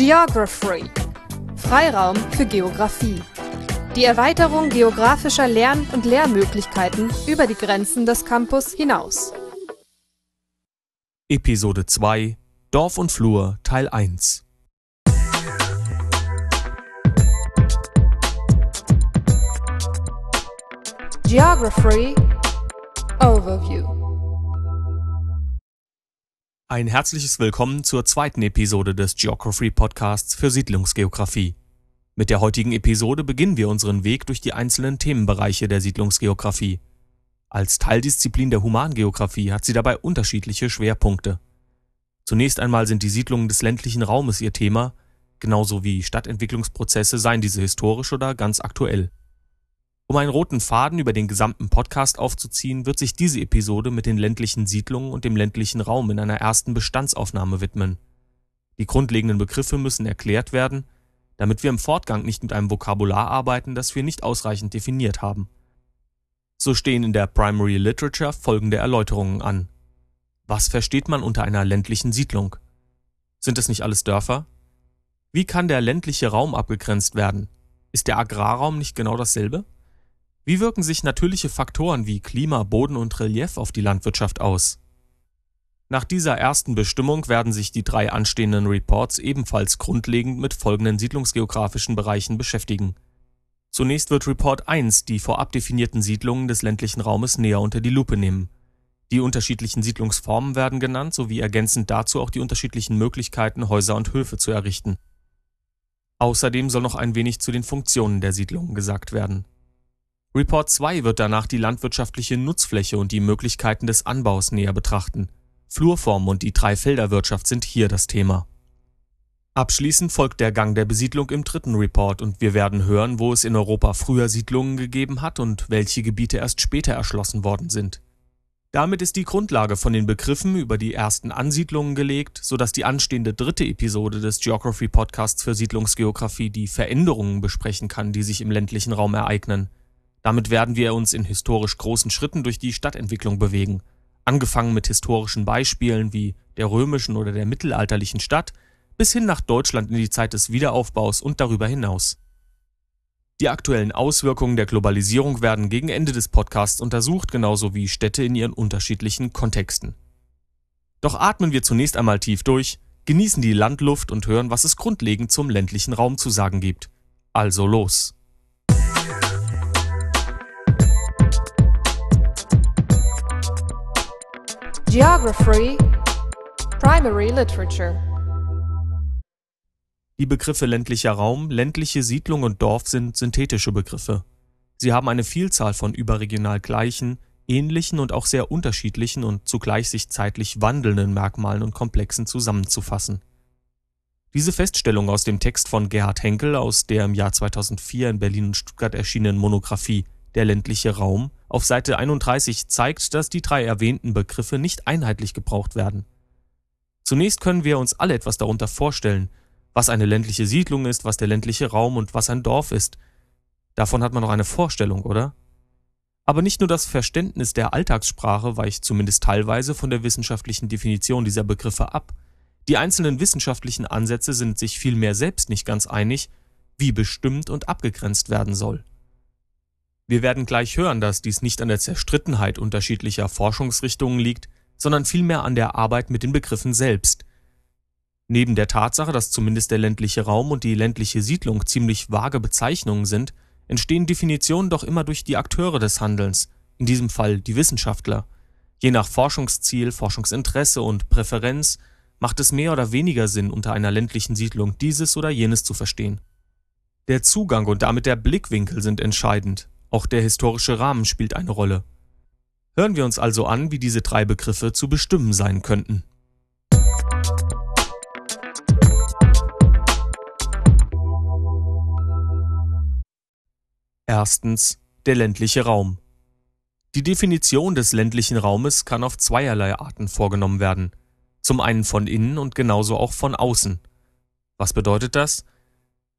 Geography. Freiraum für Geographie. Die Erweiterung geografischer Lern- und Lehrmöglichkeiten über die Grenzen des Campus hinaus. Episode 2 Dorf und Flur Teil 1 Geography Overview. Ein herzliches Willkommen zur zweiten Episode des Geography Podcasts für Siedlungsgeografie. Mit der heutigen Episode beginnen wir unseren Weg durch die einzelnen Themenbereiche der Siedlungsgeografie. Als Teildisziplin der Humangeografie hat sie dabei unterschiedliche Schwerpunkte. Zunächst einmal sind die Siedlungen des ländlichen Raumes ihr Thema, genauso wie Stadtentwicklungsprozesse seien diese historisch oder ganz aktuell. Um einen roten Faden über den gesamten Podcast aufzuziehen, wird sich diese Episode mit den ländlichen Siedlungen und dem ländlichen Raum in einer ersten Bestandsaufnahme widmen. Die grundlegenden Begriffe müssen erklärt werden, damit wir im Fortgang nicht mit einem Vokabular arbeiten, das wir nicht ausreichend definiert haben. So stehen in der Primary Literature folgende Erläuterungen an. Was versteht man unter einer ländlichen Siedlung? Sind es nicht alles Dörfer? Wie kann der ländliche Raum abgegrenzt werden? Ist der Agrarraum nicht genau dasselbe? Wie wirken sich natürliche Faktoren wie Klima, Boden und Relief auf die Landwirtschaft aus? Nach dieser ersten Bestimmung werden sich die drei anstehenden Reports ebenfalls grundlegend mit folgenden siedlungsgeografischen Bereichen beschäftigen. Zunächst wird Report 1 die vorab definierten Siedlungen des ländlichen Raumes näher unter die Lupe nehmen. Die unterschiedlichen Siedlungsformen werden genannt, sowie ergänzend dazu auch die unterschiedlichen Möglichkeiten, Häuser und Höfe zu errichten. Außerdem soll noch ein wenig zu den Funktionen der Siedlungen gesagt werden. Report 2 wird danach die landwirtschaftliche Nutzfläche und die Möglichkeiten des Anbaus näher betrachten. Flurform und die Dreifelderwirtschaft sind hier das Thema. Abschließend folgt der Gang der Besiedlung im dritten Report und wir werden hören, wo es in Europa früher Siedlungen gegeben hat und welche Gebiete erst später erschlossen worden sind. Damit ist die Grundlage von den Begriffen über die ersten Ansiedlungen gelegt, sodass die anstehende dritte Episode des Geography Podcasts für Siedlungsgeografie die Veränderungen besprechen kann, die sich im ländlichen Raum ereignen. Damit werden wir uns in historisch großen Schritten durch die Stadtentwicklung bewegen, angefangen mit historischen Beispielen wie der römischen oder der mittelalterlichen Stadt, bis hin nach Deutschland in die Zeit des Wiederaufbaus und darüber hinaus. Die aktuellen Auswirkungen der Globalisierung werden gegen Ende des Podcasts untersucht, genauso wie Städte in ihren unterschiedlichen Kontexten. Doch atmen wir zunächst einmal tief durch, genießen die Landluft und hören, was es grundlegend zum ländlichen Raum zu sagen gibt. Also los! Geography Primary Literature Die Begriffe ländlicher Raum, ländliche Siedlung und Dorf sind synthetische Begriffe. Sie haben eine Vielzahl von überregional gleichen, ähnlichen und auch sehr unterschiedlichen und zugleich sich zeitlich wandelnden Merkmalen und Komplexen zusammenzufassen. Diese Feststellung aus dem Text von Gerhard Henkel aus der im Jahr 2004 in Berlin und Stuttgart erschienenen Monographie Der ländliche Raum auf Seite 31 zeigt, dass die drei erwähnten Begriffe nicht einheitlich gebraucht werden. Zunächst können wir uns alle etwas darunter vorstellen, was eine ländliche Siedlung ist, was der ländliche Raum und was ein Dorf ist. Davon hat man noch eine Vorstellung, oder? Aber nicht nur das Verständnis der Alltagssprache weicht zumindest teilweise von der wissenschaftlichen Definition dieser Begriffe ab. Die einzelnen wissenschaftlichen Ansätze sind sich vielmehr selbst nicht ganz einig, wie bestimmt und abgegrenzt werden soll. Wir werden gleich hören, dass dies nicht an der Zerstrittenheit unterschiedlicher Forschungsrichtungen liegt, sondern vielmehr an der Arbeit mit den Begriffen selbst. Neben der Tatsache, dass zumindest der ländliche Raum und die ländliche Siedlung ziemlich vage Bezeichnungen sind, entstehen Definitionen doch immer durch die Akteure des Handelns, in diesem Fall die Wissenschaftler. Je nach Forschungsziel, Forschungsinteresse und Präferenz macht es mehr oder weniger Sinn, unter einer ländlichen Siedlung dieses oder jenes zu verstehen. Der Zugang und damit der Blickwinkel sind entscheidend, auch der historische Rahmen spielt eine Rolle. Hören wir uns also an, wie diese drei Begriffe zu bestimmen sein könnten. Erstens der ländliche Raum. Die Definition des ländlichen Raumes kann auf zweierlei Arten vorgenommen werden. Zum einen von innen und genauso auch von außen. Was bedeutet das?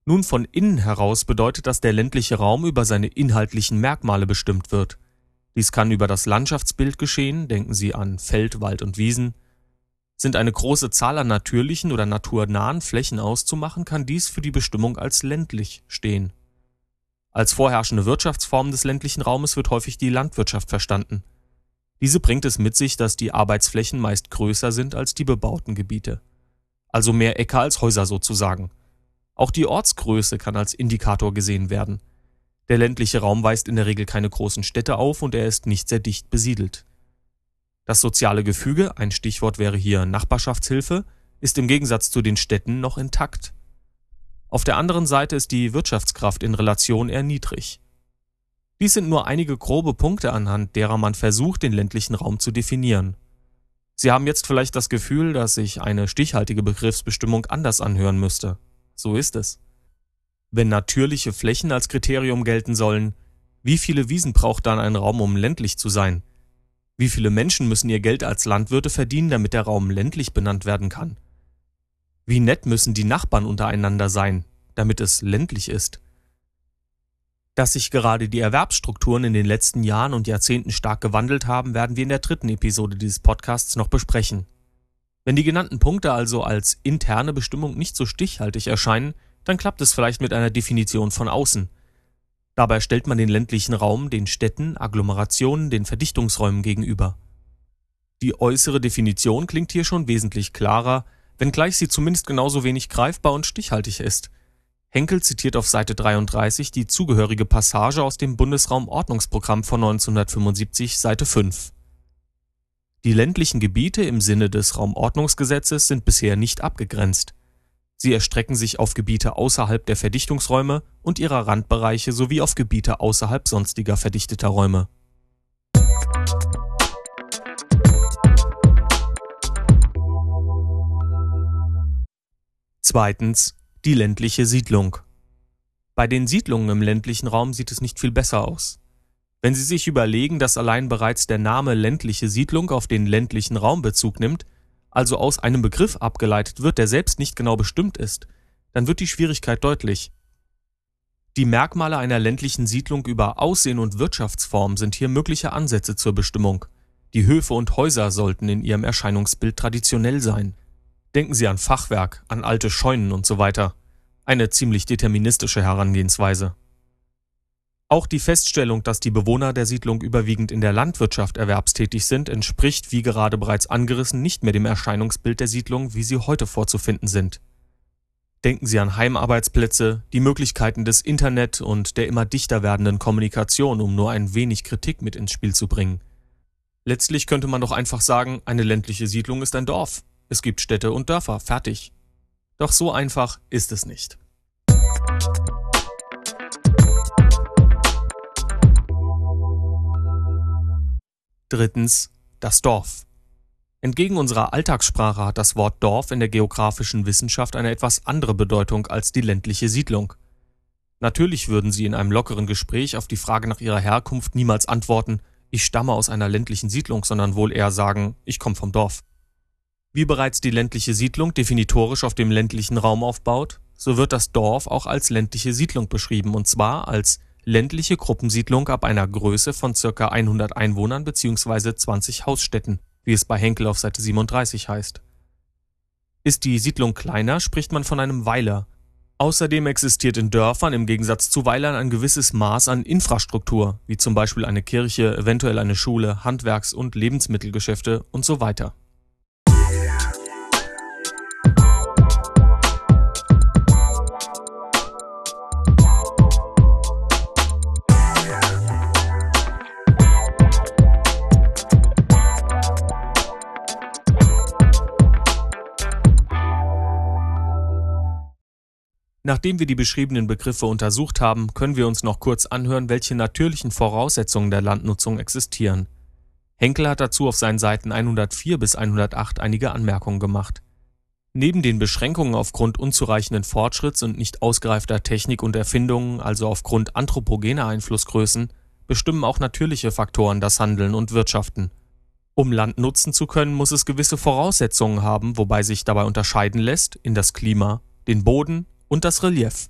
Nun von innen heraus bedeutet das, der ländliche Raum über seine inhaltlichen Merkmale bestimmt wird. Dies kann über das Landschaftsbild geschehen, denken Sie an Feld, Wald und Wiesen. Sind eine große Zahl an natürlichen oder naturnahen Flächen auszumachen, kann dies für die Bestimmung als ländlich stehen. Als vorherrschende Wirtschaftsform des ländlichen Raumes wird häufig die Landwirtschaft verstanden. Diese bringt es mit sich, dass die Arbeitsflächen meist größer sind als die bebauten Gebiete. Also mehr Äcker als Häuser sozusagen. Auch die Ortsgröße kann als Indikator gesehen werden. Der ländliche Raum weist in der Regel keine großen Städte auf und er ist nicht sehr dicht besiedelt. Das soziale Gefüge, ein Stichwort wäre hier Nachbarschaftshilfe, ist im Gegensatz zu den Städten noch intakt. Auf der anderen Seite ist die Wirtschaftskraft in Relation eher niedrig. Dies sind nur einige grobe Punkte anhand derer man versucht, den ländlichen Raum zu definieren. Sie haben jetzt vielleicht das Gefühl, dass sich eine stichhaltige Begriffsbestimmung anders anhören müsste. So ist es. Wenn natürliche Flächen als Kriterium gelten sollen, wie viele Wiesen braucht dann ein Raum, um ländlich zu sein? Wie viele Menschen müssen ihr Geld als Landwirte verdienen, damit der Raum ländlich benannt werden kann? Wie nett müssen die Nachbarn untereinander sein, damit es ländlich ist? Dass sich gerade die Erwerbsstrukturen in den letzten Jahren und Jahrzehnten stark gewandelt haben, werden wir in der dritten Episode dieses Podcasts noch besprechen. Wenn die genannten Punkte also als interne Bestimmung nicht so stichhaltig erscheinen, dann klappt es vielleicht mit einer Definition von außen. Dabei stellt man den ländlichen Raum den Städten, Agglomerationen, den Verdichtungsräumen gegenüber. Die äußere Definition klingt hier schon wesentlich klarer, wenngleich sie zumindest genauso wenig greifbar und stichhaltig ist. Henkel zitiert auf Seite 33 die zugehörige Passage aus dem Bundesraumordnungsprogramm von 1975, Seite 5. Die ländlichen Gebiete im Sinne des Raumordnungsgesetzes sind bisher nicht abgegrenzt. Sie erstrecken sich auf Gebiete außerhalb der Verdichtungsräume und ihrer Randbereiche sowie auf Gebiete außerhalb sonstiger verdichteter Räume. Zweitens die ländliche Siedlung. Bei den Siedlungen im ländlichen Raum sieht es nicht viel besser aus. Wenn Sie sich überlegen, dass allein bereits der Name ländliche Siedlung auf den ländlichen Raum Bezug nimmt, also aus einem Begriff abgeleitet wird, der selbst nicht genau bestimmt ist, dann wird die Schwierigkeit deutlich. Die Merkmale einer ländlichen Siedlung über Aussehen und Wirtschaftsform sind hier mögliche Ansätze zur Bestimmung. Die Höfe und Häuser sollten in ihrem Erscheinungsbild traditionell sein. Denken Sie an Fachwerk, an alte Scheunen und so weiter. Eine ziemlich deterministische Herangehensweise. Auch die Feststellung, dass die Bewohner der Siedlung überwiegend in der Landwirtschaft erwerbstätig sind, entspricht, wie gerade bereits angerissen, nicht mehr dem Erscheinungsbild der Siedlung, wie sie heute vorzufinden sind. Denken Sie an Heimarbeitsplätze, die Möglichkeiten des Internet und der immer dichter werdenden Kommunikation, um nur ein wenig Kritik mit ins Spiel zu bringen. Letztlich könnte man doch einfach sagen, eine ländliche Siedlung ist ein Dorf. Es gibt Städte und Dörfer, fertig. Doch so einfach ist es nicht. Drittens das Dorf. Entgegen unserer Alltagssprache hat das Wort Dorf in der geografischen Wissenschaft eine etwas andere Bedeutung als die ländliche Siedlung. Natürlich würden Sie in einem lockeren Gespräch auf die Frage nach Ihrer Herkunft niemals antworten, ich stamme aus einer ländlichen Siedlung, sondern wohl eher sagen, ich komme vom Dorf. Wie bereits die ländliche Siedlung definitorisch auf dem ländlichen Raum aufbaut, so wird das Dorf auch als ländliche Siedlung beschrieben, und zwar als ländliche Gruppensiedlung ab einer Größe von ca. 100 Einwohnern bzw. 20 Hausstätten, wie es bei Henkel auf Seite 37 heißt. Ist die Siedlung kleiner, spricht man von einem Weiler. Außerdem existiert in Dörfern im Gegensatz zu Weilern ein gewisses Maß an Infrastruktur, wie zum Beispiel eine Kirche, eventuell eine Schule, Handwerks- und Lebensmittelgeschäfte und so weiter. Nachdem wir die beschriebenen Begriffe untersucht haben, können wir uns noch kurz anhören, welche natürlichen Voraussetzungen der Landnutzung existieren. Henkel hat dazu auf seinen Seiten 104 bis 108 einige Anmerkungen gemacht. Neben den Beschränkungen aufgrund unzureichenden Fortschritts und nicht ausgereifter Technik und Erfindungen, also aufgrund anthropogener Einflussgrößen, bestimmen auch natürliche Faktoren das Handeln und Wirtschaften. Um Land nutzen zu können, muss es gewisse Voraussetzungen haben, wobei sich dabei unterscheiden lässt in das Klima, den Boden, und das Relief.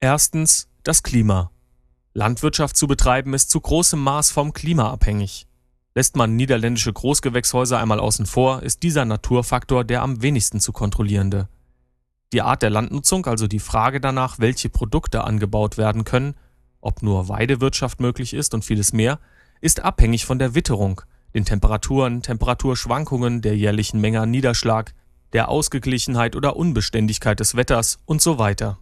Erstens das Klima. Landwirtschaft zu betreiben ist zu großem Maß vom Klima abhängig. Lässt man niederländische Großgewächshäuser einmal außen vor, ist dieser Naturfaktor der am wenigsten zu kontrollierende. Die Art der Landnutzung, also die Frage danach, welche Produkte angebaut werden können, ob nur Weidewirtschaft möglich ist und vieles mehr, ist abhängig von der Witterung, den Temperaturen, Temperaturschwankungen, der jährlichen Menge an Niederschlag, der Ausgeglichenheit oder Unbeständigkeit des Wetters und so weiter.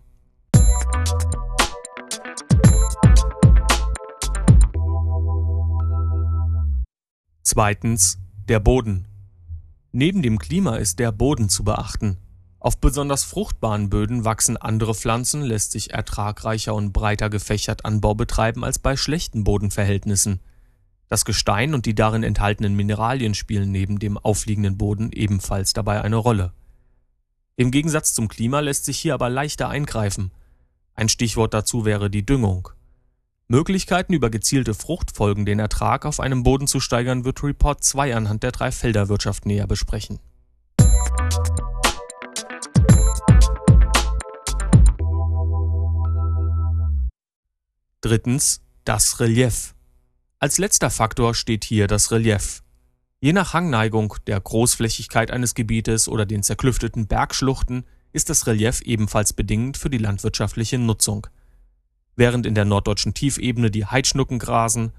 Zweitens der Boden. Neben dem Klima ist der Boden zu beachten. Auf besonders fruchtbaren Böden wachsen andere Pflanzen, lässt sich ertragreicher und breiter gefächert Anbau betreiben als bei schlechten Bodenverhältnissen. Das Gestein und die darin enthaltenen Mineralien spielen neben dem aufliegenden Boden ebenfalls dabei eine Rolle. Im Gegensatz zum Klima lässt sich hier aber leichter eingreifen. Ein Stichwort dazu wäre die Düngung. Möglichkeiten über gezielte Fruchtfolgen den Ertrag auf einem Boden zu steigern, wird Report 2 anhand der Dreifelderwirtschaft näher besprechen. Drittens das Relief. Als letzter Faktor steht hier das Relief. Je nach Hangneigung, der Großflächigkeit eines Gebietes oder den zerklüfteten Bergschluchten ist das Relief ebenfalls bedingend für die landwirtschaftliche Nutzung – Während in der norddeutschen Tiefebene die Heidschnucken grasen,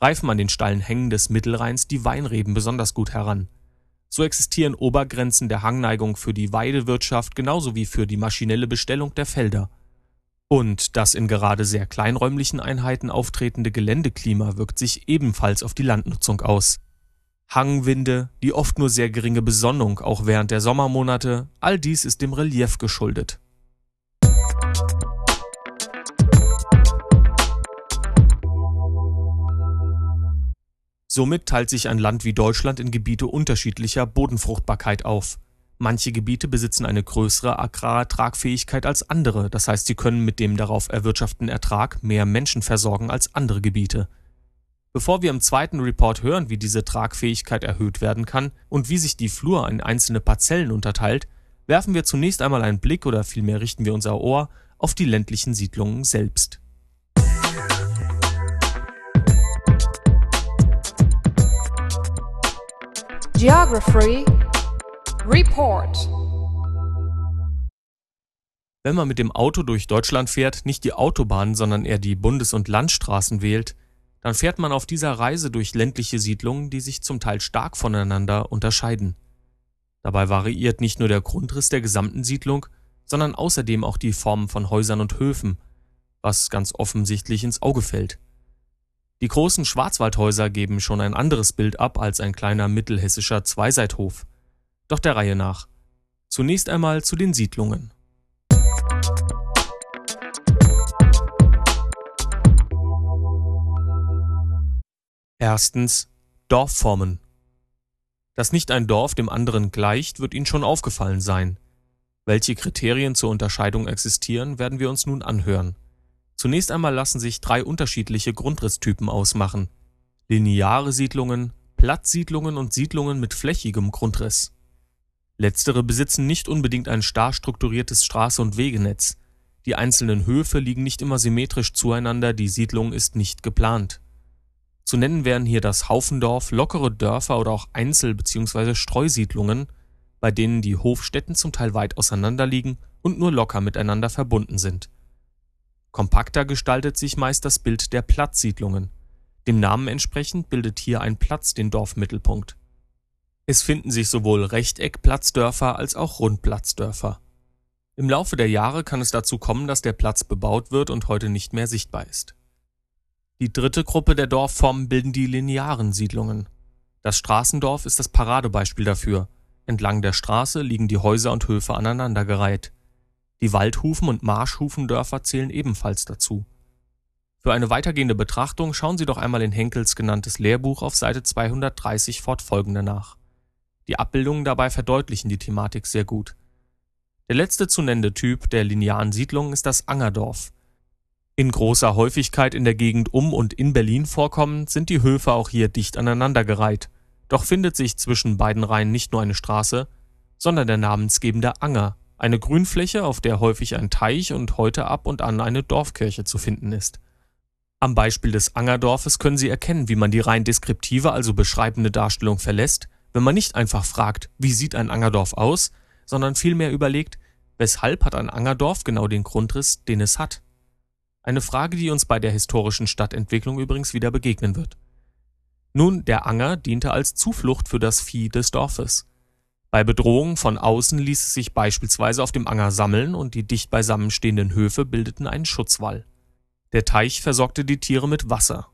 reifen an den steilen Hängen des Mittelrheins die Weinreben besonders gut heran. So existieren Obergrenzen der Hangneigung für die Weidewirtschaft genauso wie für die maschinelle Bestellung der Felder. Und das in gerade sehr kleinräumlichen Einheiten auftretende Geländeklima wirkt sich ebenfalls auf die Landnutzung aus. Hangwinde, die oft nur sehr geringe Besonnung auch während der Sommermonate, all dies ist dem Relief geschuldet. Somit teilt sich ein Land wie Deutschland in Gebiete unterschiedlicher Bodenfruchtbarkeit auf. Manche Gebiete besitzen eine größere Agrartragfähigkeit als andere, das heißt, sie können mit dem darauf erwirtschafteten Ertrag mehr Menschen versorgen als andere Gebiete. Bevor wir im zweiten Report hören, wie diese Tragfähigkeit erhöht werden kann und wie sich die Flur in einzelne Parzellen unterteilt, werfen wir zunächst einmal einen Blick oder vielmehr richten wir unser Ohr auf die ländlichen Siedlungen selbst. Geography Report Wenn man mit dem Auto durch Deutschland fährt, nicht die Autobahn, sondern eher die Bundes- und Landstraßen wählt, dann fährt man auf dieser Reise durch ländliche Siedlungen, die sich zum Teil stark voneinander unterscheiden. Dabei variiert nicht nur der Grundriss der gesamten Siedlung, sondern außerdem auch die Formen von Häusern und Höfen, was ganz offensichtlich ins Auge fällt. Die großen Schwarzwaldhäuser geben schon ein anderes Bild ab als ein kleiner mittelhessischer Zweiseithof. Doch der Reihe nach. Zunächst einmal zu den Siedlungen. Erstens Dorfformen. Dass nicht ein Dorf dem anderen gleicht, wird Ihnen schon aufgefallen sein. Welche Kriterien zur Unterscheidung existieren, werden wir uns nun anhören. Zunächst einmal lassen sich drei unterschiedliche Grundrisstypen ausmachen: lineare Siedlungen, Plattsiedlungen und Siedlungen mit flächigem Grundriss. Letztere besitzen nicht unbedingt ein starr strukturiertes Straße und Wegenetz. Die einzelnen Höfe liegen nicht immer symmetrisch zueinander, die Siedlung ist nicht geplant. Zu nennen wären hier das Haufendorf, lockere Dörfer oder auch Einzel bzw. Streusiedlungen, bei denen die Hofstätten zum Teil weit auseinander liegen und nur locker miteinander verbunden sind Kompakter gestaltet sich meist das Bild der Platzsiedlungen. Dem Namen entsprechend bildet hier ein Platz den Dorfmittelpunkt. Es finden sich sowohl Rechteckplatzdörfer als auch Rundplatzdörfer. Im Laufe der Jahre kann es dazu kommen, dass der Platz bebaut wird und heute nicht mehr sichtbar ist. Die dritte Gruppe der Dorfformen bilden die linearen Siedlungen. Das Straßendorf ist das Paradebeispiel dafür. Entlang der Straße liegen die Häuser und Höfe aneinandergereiht. Die Waldhufen und Marschhufendörfer zählen ebenfalls dazu. Für eine weitergehende Betrachtung schauen Sie doch einmal in Henkels genanntes Lehrbuch auf Seite 230 fortfolgende nach. Die Abbildungen dabei verdeutlichen die Thematik sehr gut. Der letzte zu nennende Typ der linearen Siedlung ist das Angerdorf. In großer Häufigkeit in der Gegend um und in Berlin vorkommend sind die Höfe auch hier dicht aneinandergereiht. Doch findet sich zwischen beiden Reihen nicht nur eine Straße, sondern der namensgebende Anger, eine Grünfläche, auf der häufig ein Teich und heute ab und an eine Dorfkirche zu finden ist. Am Beispiel des Angerdorfes können Sie erkennen, wie man die rein deskriptive, also beschreibende Darstellung verlässt, wenn man nicht einfach fragt, wie sieht ein Angerdorf aus, sondern vielmehr überlegt, weshalb hat ein Angerdorf genau den Grundriss, den es hat. Eine Frage, die uns bei der historischen Stadtentwicklung übrigens wieder begegnen wird. Nun, der Anger diente als Zuflucht für das Vieh des Dorfes. Bei Bedrohung von außen ließ es sich beispielsweise auf dem Anger sammeln und die dicht beisammen stehenden Höfe bildeten einen Schutzwall. Der Teich versorgte die Tiere mit Wasser.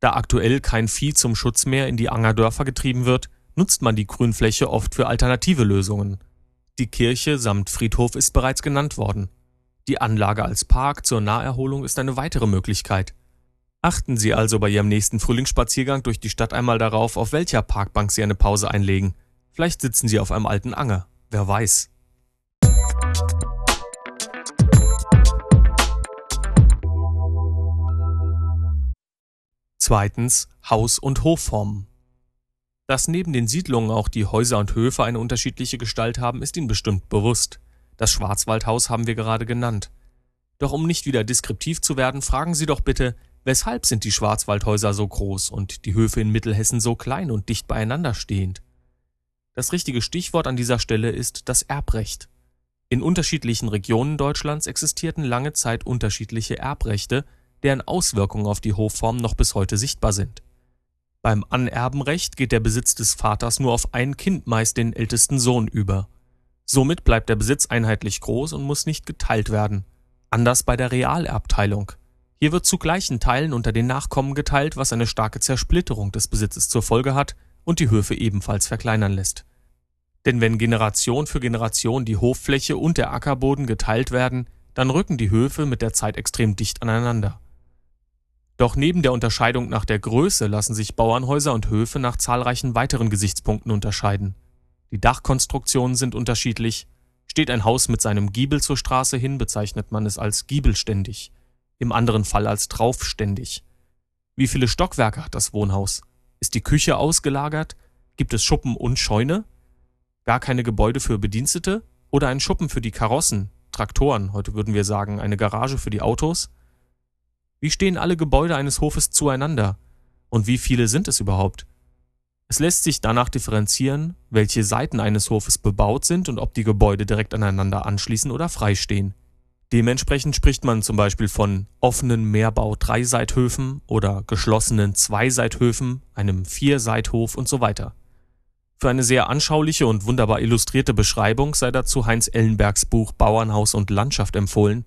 Da aktuell kein Vieh zum Schutz mehr in die Angerdörfer getrieben wird, nutzt man die Grünfläche oft für alternative Lösungen. Die Kirche samt Friedhof ist bereits genannt worden. Die Anlage als Park zur Naherholung ist eine weitere Möglichkeit. Achten Sie also bei Ihrem nächsten Frühlingsspaziergang durch die Stadt einmal darauf, auf welcher Parkbank Sie eine Pause einlegen. Vielleicht sitzen Sie auf einem alten Anger, wer weiß. Zweitens Haus- und Hofformen. Dass neben den Siedlungen auch die Häuser und Höfe eine unterschiedliche Gestalt haben, ist Ihnen bestimmt bewusst. Das Schwarzwaldhaus haben wir gerade genannt. Doch um nicht wieder deskriptiv zu werden, fragen Sie doch bitte, weshalb sind die Schwarzwaldhäuser so groß und die Höfe in Mittelhessen so klein und dicht beieinander stehend? Das richtige Stichwort an dieser Stelle ist das Erbrecht. In unterschiedlichen Regionen Deutschlands existierten lange Zeit unterschiedliche Erbrechte, deren Auswirkungen auf die Hofform noch bis heute sichtbar sind. Beim Anerbenrecht geht der Besitz des Vaters nur auf ein Kind, meist den ältesten Sohn, über. Somit bleibt der Besitz einheitlich groß und muss nicht geteilt werden. Anders bei der Realerbteilung. Hier wird zu gleichen Teilen unter den Nachkommen geteilt, was eine starke Zersplitterung des Besitzes zur Folge hat und die Höfe ebenfalls verkleinern lässt. Denn wenn Generation für Generation die Hoffläche und der Ackerboden geteilt werden, dann rücken die Höfe mit der Zeit extrem dicht aneinander. Doch neben der Unterscheidung nach der Größe lassen sich Bauernhäuser und Höfe nach zahlreichen weiteren Gesichtspunkten unterscheiden. Die Dachkonstruktionen sind unterschiedlich. Steht ein Haus mit seinem Giebel zur Straße hin, bezeichnet man es als giebelständig, im anderen Fall als traufständig. Wie viele Stockwerke hat das Wohnhaus? Ist die Küche ausgelagert? Gibt es Schuppen und Scheune? Gar keine Gebäude für Bedienstete? Oder ein Schuppen für die Karossen, Traktoren, heute würden wir sagen eine Garage für die Autos? Wie stehen alle Gebäude eines Hofes zueinander? Und wie viele sind es überhaupt? Es lässt sich danach differenzieren, welche Seiten eines Hofes bebaut sind und ob die Gebäude direkt aneinander anschließen oder freistehen. Dementsprechend spricht man zum Beispiel von offenen Mehrbau-Dreiseithöfen oder geschlossenen Zweiseithöfen, einem Vierseithof und so weiter. Für eine sehr anschauliche und wunderbar illustrierte Beschreibung sei dazu Heinz Ellenbergs Buch Bauernhaus und Landschaft empfohlen,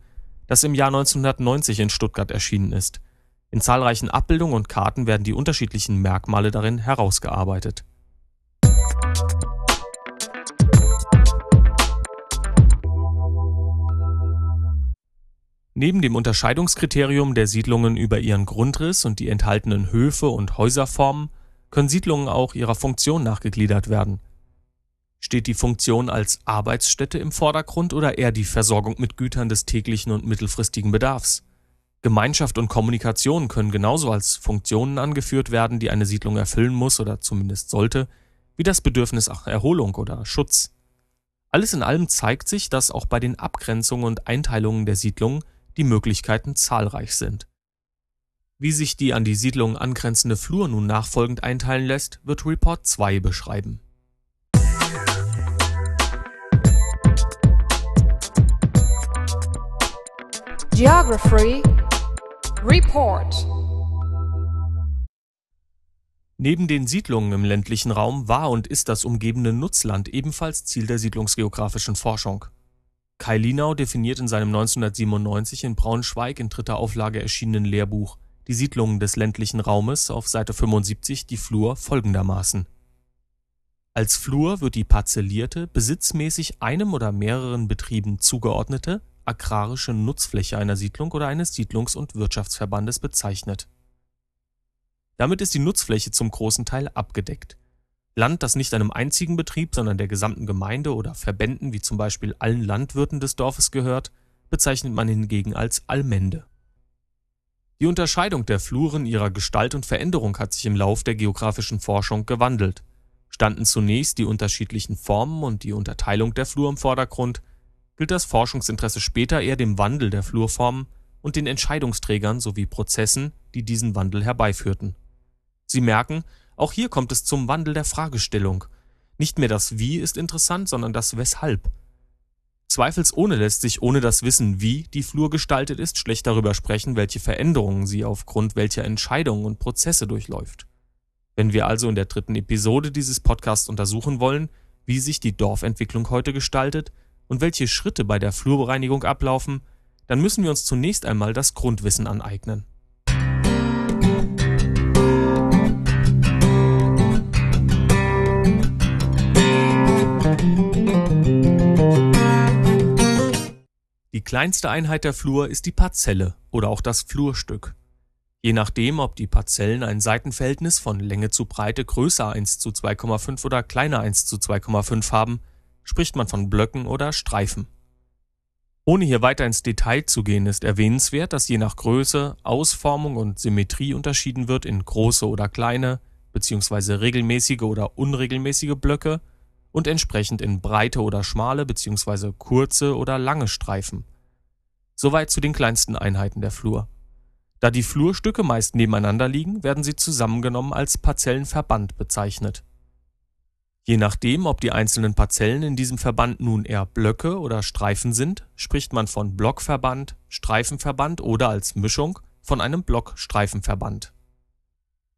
das im Jahr 1990 in Stuttgart erschienen ist. In zahlreichen Abbildungen und Karten werden die unterschiedlichen Merkmale darin herausgearbeitet. Neben dem Unterscheidungskriterium der Siedlungen über ihren Grundriss und die enthaltenen Höfe und Häuserformen können Siedlungen auch ihrer Funktion nachgegliedert werden Steht die Funktion als Arbeitsstätte im Vordergrund oder eher die Versorgung mit Gütern des täglichen und mittelfristigen Bedarfs? Gemeinschaft und Kommunikation können genauso als Funktionen angeführt werden, die eine Siedlung erfüllen muss oder zumindest sollte, wie das Bedürfnis nach Erholung oder Schutz. Alles in allem zeigt sich, dass auch bei den Abgrenzungen und Einteilungen der Siedlungen die Möglichkeiten zahlreich sind. Wie sich die an die Siedlung angrenzende Flur nun nachfolgend einteilen lässt, wird Report 2 beschreiben. Geography Report Neben den Siedlungen im ländlichen Raum war und ist das umgebende Nutzland ebenfalls Ziel der siedlungsgeografischen Forschung. Kai Linau definiert in seinem 1997 in Braunschweig in dritter Auflage erschienenen Lehrbuch Die Siedlungen des ländlichen Raumes auf Seite 75 die Flur folgendermaßen. Als Flur wird die parzellierte, besitzmäßig einem oder mehreren Betrieben zugeordnete agrarische Nutzfläche einer Siedlung oder eines Siedlungs und Wirtschaftsverbandes bezeichnet. Damit ist die Nutzfläche zum großen Teil abgedeckt. Land, das nicht einem einzigen Betrieb, sondern der gesamten Gemeinde oder Verbänden wie zum Beispiel allen Landwirten des Dorfes gehört, bezeichnet man hingegen als Allmende. Die Unterscheidung der Fluren ihrer Gestalt und Veränderung hat sich im Lauf der geografischen Forschung gewandelt. Standen zunächst die unterschiedlichen Formen und die Unterteilung der Flur im Vordergrund, gilt das Forschungsinteresse später eher dem Wandel der Flurformen und den Entscheidungsträgern sowie Prozessen, die diesen Wandel herbeiführten. Sie merken, auch hier kommt es zum Wandel der Fragestellung. Nicht mehr das Wie ist interessant, sondern das Weshalb. Zweifelsohne lässt sich ohne das Wissen, wie die Flur gestaltet ist, schlecht darüber sprechen, welche Veränderungen sie aufgrund welcher Entscheidungen und Prozesse durchläuft. Wenn wir also in der dritten Episode dieses Podcasts untersuchen wollen, wie sich die Dorfentwicklung heute gestaltet und welche Schritte bei der Flurbereinigung ablaufen, dann müssen wir uns zunächst einmal das Grundwissen aneignen. Die kleinste Einheit der Flur ist die Parzelle oder auch das Flurstück. Je nachdem, ob die Parzellen ein Seitenverhältnis von Länge zu Breite größer 1 zu 2,5 oder kleiner 1 zu 2,5 haben, spricht man von Blöcken oder Streifen. Ohne hier weiter ins Detail zu gehen, ist erwähnenswert, dass je nach Größe, Ausformung und Symmetrie unterschieden wird in große oder kleine, beziehungsweise regelmäßige oder unregelmäßige Blöcke und entsprechend in breite oder schmale, beziehungsweise kurze oder lange Streifen. Soweit zu den kleinsten Einheiten der Flur. Da die Flurstücke meist nebeneinander liegen, werden sie zusammengenommen als Parzellenverband bezeichnet. Je nachdem, ob die einzelnen Parzellen in diesem Verband nun eher Blöcke oder Streifen sind, spricht man von Blockverband, Streifenverband oder als Mischung von einem Blockstreifenverband.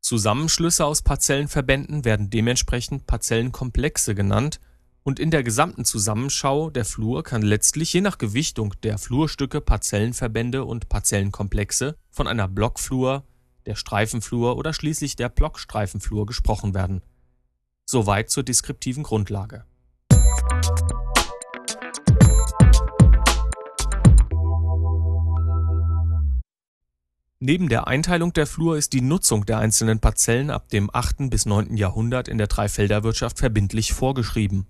Zusammenschlüsse aus Parzellenverbänden werden dementsprechend Parzellenkomplexe genannt und in der gesamten Zusammenschau der Flur kann letztlich je nach Gewichtung der Flurstücke, Parzellenverbände und Parzellenkomplexe von einer Blockflur, der Streifenflur oder schließlich der Blockstreifenflur gesprochen werden. Soweit zur deskriptiven Grundlage. Neben der Einteilung der Flur ist die Nutzung der einzelnen Parzellen ab dem 8. bis 9. Jahrhundert in der Dreifelderwirtschaft verbindlich vorgeschrieben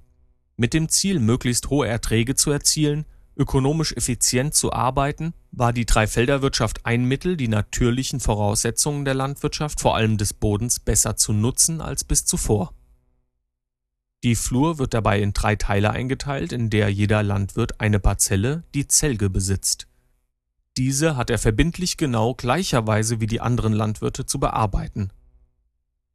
mit dem Ziel, möglichst hohe Erträge zu erzielen, ökonomisch effizient zu arbeiten, war die Dreifelderwirtschaft ein Mittel, die natürlichen Voraussetzungen der Landwirtschaft, vor allem des Bodens, besser zu nutzen als bis zuvor. Die Flur wird dabei in drei Teile eingeteilt, in der jeder Landwirt eine Parzelle, die Zelge, besitzt. Diese hat er verbindlich genau gleicherweise wie die anderen Landwirte zu bearbeiten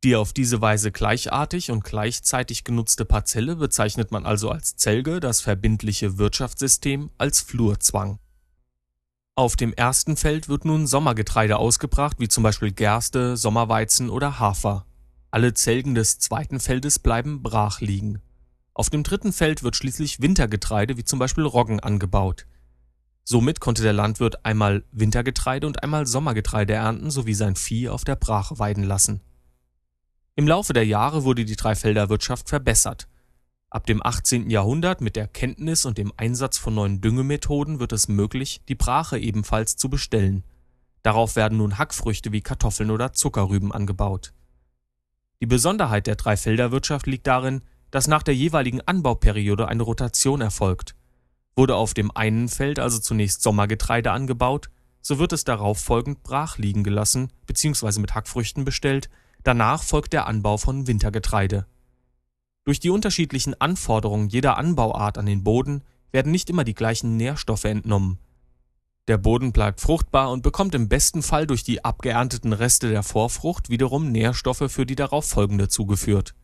die auf diese Weise gleichartig und gleichzeitig genutzte Parzelle bezeichnet man also als Zelge, das verbindliche Wirtschaftssystem als Flurzwang. Auf dem ersten Feld wird nun Sommergetreide ausgebracht, wie zum Beispiel Gerste, Sommerweizen oder Hafer. Alle Zelgen des zweiten Feldes bleiben brach liegen. Auf dem dritten Feld wird schließlich Wintergetreide, wie zum Beispiel Roggen, angebaut. Somit konnte der Landwirt einmal Wintergetreide und einmal Sommergetreide ernten sowie sein Vieh auf der Brache weiden lassen. Im Laufe der Jahre wurde die Dreifelderwirtschaft verbessert. Ab dem 18. Jahrhundert mit der Kenntnis und dem Einsatz von neuen Düngemethoden wird es möglich, die Brache ebenfalls zu bestellen. Darauf werden nun Hackfrüchte wie Kartoffeln oder Zuckerrüben angebaut. Die Besonderheit der Dreifelderwirtschaft liegt darin, dass nach der jeweiligen Anbauperiode eine Rotation erfolgt. Wurde auf dem einen Feld also zunächst Sommergetreide angebaut, so wird es darauf folgend brach liegen gelassen bzw. mit Hackfrüchten bestellt, Danach folgt der Anbau von Wintergetreide. Durch die unterschiedlichen Anforderungen jeder Anbauart an den Boden werden nicht immer die gleichen Nährstoffe entnommen. Der Boden bleibt fruchtbar und bekommt im besten Fall durch die abgeernteten Reste der Vorfrucht wiederum Nährstoffe für die darauf folgende zugeführt.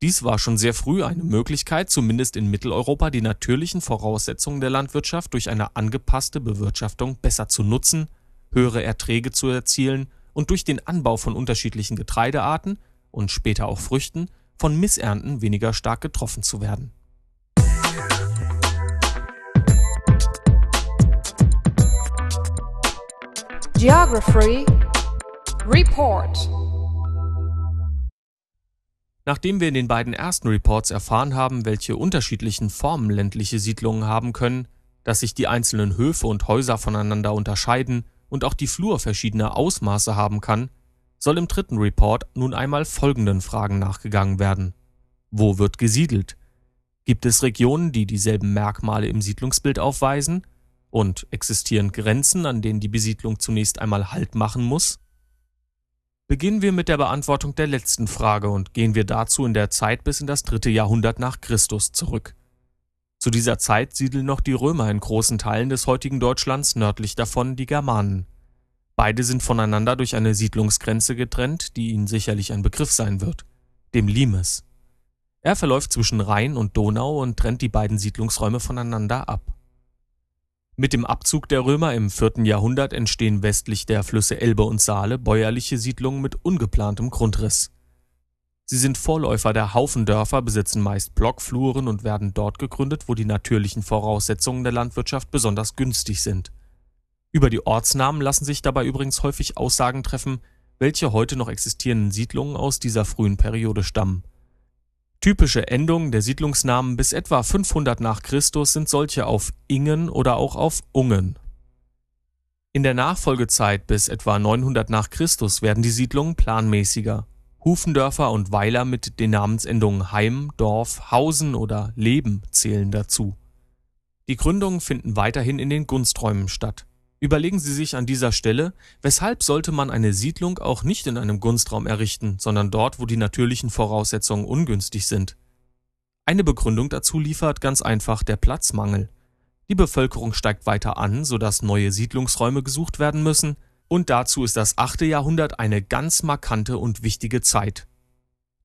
Dies war schon sehr früh eine Möglichkeit, zumindest in Mitteleuropa die natürlichen Voraussetzungen der Landwirtschaft durch eine angepasste Bewirtschaftung besser zu nutzen, höhere Erträge zu erzielen und durch den Anbau von unterschiedlichen Getreidearten und später auch Früchten von Missernten weniger stark getroffen zu werden. Geography Report Nachdem wir in den beiden ersten Reports erfahren haben, welche unterschiedlichen Formen ländliche Siedlungen haben können, dass sich die einzelnen Höfe und Häuser voneinander unterscheiden und auch die Flur verschiedene Ausmaße haben kann, soll im dritten Report nun einmal folgenden Fragen nachgegangen werden. Wo wird gesiedelt? Gibt es Regionen, die dieselben Merkmale im Siedlungsbild aufweisen? Und existieren Grenzen, an denen die Besiedlung zunächst einmal Halt machen muss? Beginnen wir mit der Beantwortung der letzten Frage und gehen wir dazu in der Zeit bis in das dritte Jahrhundert nach Christus zurück. Zu dieser Zeit siedeln noch die Römer in großen Teilen des heutigen Deutschlands, nördlich davon die Germanen. Beide sind voneinander durch eine Siedlungsgrenze getrennt, die Ihnen sicherlich ein Begriff sein wird, dem Limes. Er verläuft zwischen Rhein und Donau und trennt die beiden Siedlungsräume voneinander ab. Mit dem Abzug der Römer im 4. Jahrhundert entstehen westlich der Flüsse Elbe und Saale bäuerliche Siedlungen mit ungeplantem Grundriss. Sie sind Vorläufer der Haufendörfer, besitzen meist Blockfluren und werden dort gegründet, wo die natürlichen Voraussetzungen der Landwirtschaft besonders günstig sind. Über die Ortsnamen lassen sich dabei übrigens häufig Aussagen treffen, welche heute noch existierenden Siedlungen aus dieser frühen Periode stammen. Typische Endungen der Siedlungsnamen bis etwa 500 nach Christus sind solche auf ingen oder auch auf ungen. In der Nachfolgezeit bis etwa 900 nach Christus werden die Siedlungen planmäßiger Hufendörfer und Weiler mit den Namensendungen Heim, Dorf, Hausen oder Leben zählen dazu. Die Gründungen finden weiterhin in den Gunsträumen statt. Überlegen Sie sich an dieser Stelle, weshalb sollte man eine Siedlung auch nicht in einem Gunstraum errichten, sondern dort, wo die natürlichen Voraussetzungen ungünstig sind. Eine Begründung dazu liefert ganz einfach der Platzmangel. Die Bevölkerung steigt weiter an, sodass neue Siedlungsräume gesucht werden müssen, und dazu ist das 8. Jahrhundert eine ganz markante und wichtige Zeit.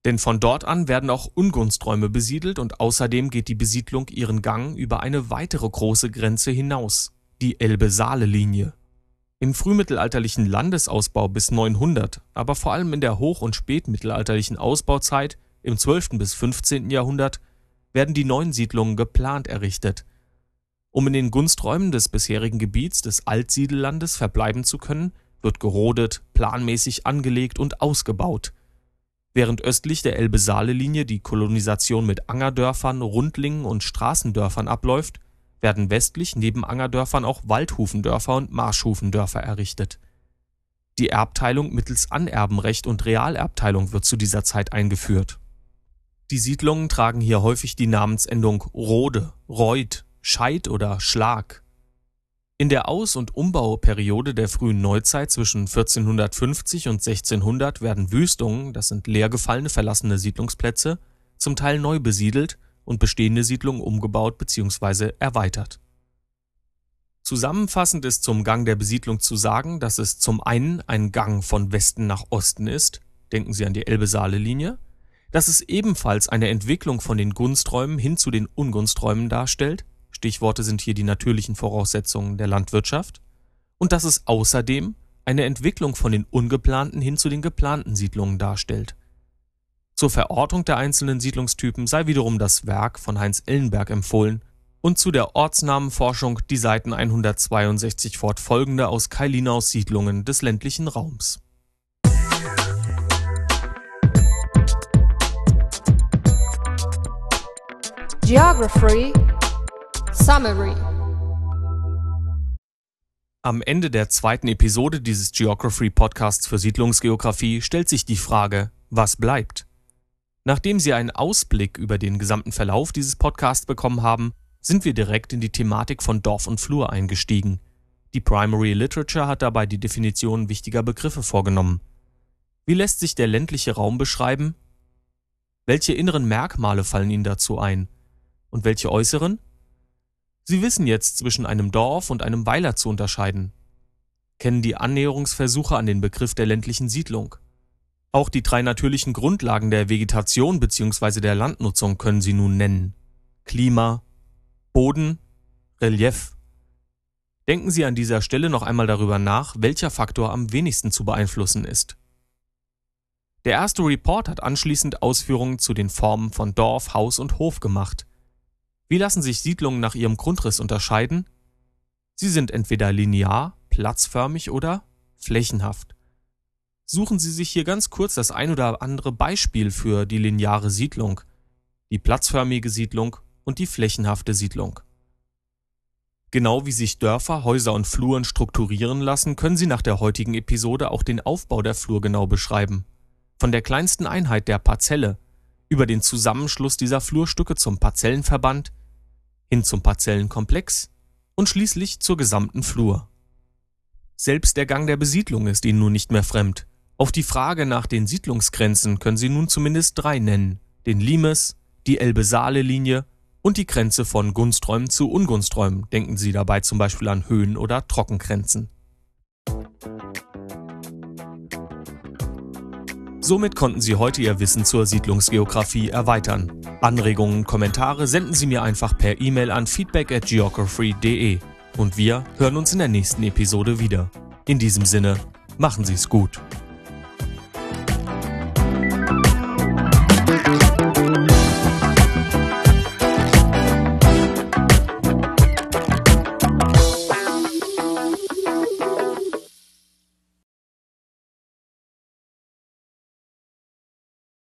Denn von dort an werden auch Ungunsträume besiedelt und außerdem geht die Besiedlung ihren Gang über eine weitere große Grenze hinaus, die Elbe-Saale-Linie. Im frühmittelalterlichen Landesausbau bis 900, aber vor allem in der hoch- und spätmittelalterlichen Ausbauzeit im 12. bis 15. Jahrhundert werden die neuen Siedlungen geplant errichtet, um in den Gunsträumen des bisherigen Gebiets des Altsiedellandes verbleiben zu können, wird gerodet, planmäßig angelegt und ausgebaut. Während östlich der Elbe-Saale-Linie die Kolonisation mit Angerdörfern, Rundlingen und Straßendörfern abläuft, werden westlich neben Angerdörfern auch Waldhufendörfer und Marschhufendörfer errichtet. Die Erbteilung mittels Anerbenrecht und Realerbteilung wird zu dieser Zeit eingeführt. Die Siedlungen tragen hier häufig die Namensendung Rode, Reuth, Scheid oder Schlag. In der Aus- und Umbauperiode der frühen Neuzeit zwischen 1450 und 1600 werden Wüstungen, das sind leergefallene verlassene Siedlungsplätze, zum Teil neu besiedelt und bestehende Siedlungen umgebaut bzw. erweitert. Zusammenfassend ist zum Gang der Besiedlung zu sagen, dass es zum einen ein Gang von Westen nach Osten ist, denken Sie an die Elbe-Saale-Linie, dass es ebenfalls eine Entwicklung von den Gunsträumen hin zu den Ungunsträumen darstellt, Stichworte sind hier die natürlichen Voraussetzungen der Landwirtschaft, und dass es außerdem eine Entwicklung von den ungeplanten hin zu den geplanten Siedlungen darstellt. Zur Verortung der einzelnen Siedlungstypen sei wiederum das Werk von Heinz Ellenberg empfohlen und zu der Ortsnamenforschung die Seiten 162 fortfolgende aus Kai Linaus Siedlungen des ländlichen Raums. Geography Summary Am Ende der zweiten Episode dieses Geography Podcasts für Siedlungsgeografie stellt sich die Frage, was bleibt? Nachdem Sie einen Ausblick über den gesamten Verlauf dieses Podcasts bekommen haben, sind wir direkt in die Thematik von Dorf und Flur eingestiegen. Die Primary Literature hat dabei die Definition wichtiger Begriffe vorgenommen. Wie lässt sich der ländliche Raum beschreiben? Welche inneren Merkmale fallen Ihnen dazu ein? Und welche äußeren? Sie wissen jetzt zwischen einem Dorf und einem Weiler zu unterscheiden, kennen die Annäherungsversuche an den Begriff der ländlichen Siedlung. Auch die drei natürlichen Grundlagen der Vegetation bzw. der Landnutzung können Sie nun nennen. Klima, Boden, Relief. Denken Sie an dieser Stelle noch einmal darüber nach, welcher Faktor am wenigsten zu beeinflussen ist. Der erste Report hat anschließend Ausführungen zu den Formen von Dorf, Haus und Hof gemacht – wie lassen sich Siedlungen nach ihrem Grundriss unterscheiden? Sie sind entweder linear, platzförmig oder flächenhaft. Suchen Sie sich hier ganz kurz das ein oder andere Beispiel für die lineare Siedlung, die platzförmige Siedlung und die flächenhafte Siedlung. Genau wie sich Dörfer, Häuser und Fluren strukturieren lassen, können Sie nach der heutigen Episode auch den Aufbau der Flur genau beschreiben. Von der kleinsten Einheit der Parzelle über den Zusammenschluss dieser Flurstücke zum Parzellenverband hin zum Parzellenkomplex und schließlich zur gesamten Flur. Selbst der Gang der Besiedlung ist ihnen nun nicht mehr fremd. Auf die Frage nach den Siedlungsgrenzen können sie nun zumindest drei nennen: den Limes, die Elbe-Saale-Linie und die Grenze von Gunsträumen zu Ungunsträumen. Denken Sie dabei zum Beispiel an Höhen- oder Trockengrenzen. Somit konnten Sie heute Ihr Wissen zur Siedlungsgeografie erweitern. Anregungen, Kommentare senden Sie mir einfach per E-Mail an feedback at geography.de. Und wir hören uns in der nächsten Episode wieder. In diesem Sinne, machen Sie es gut.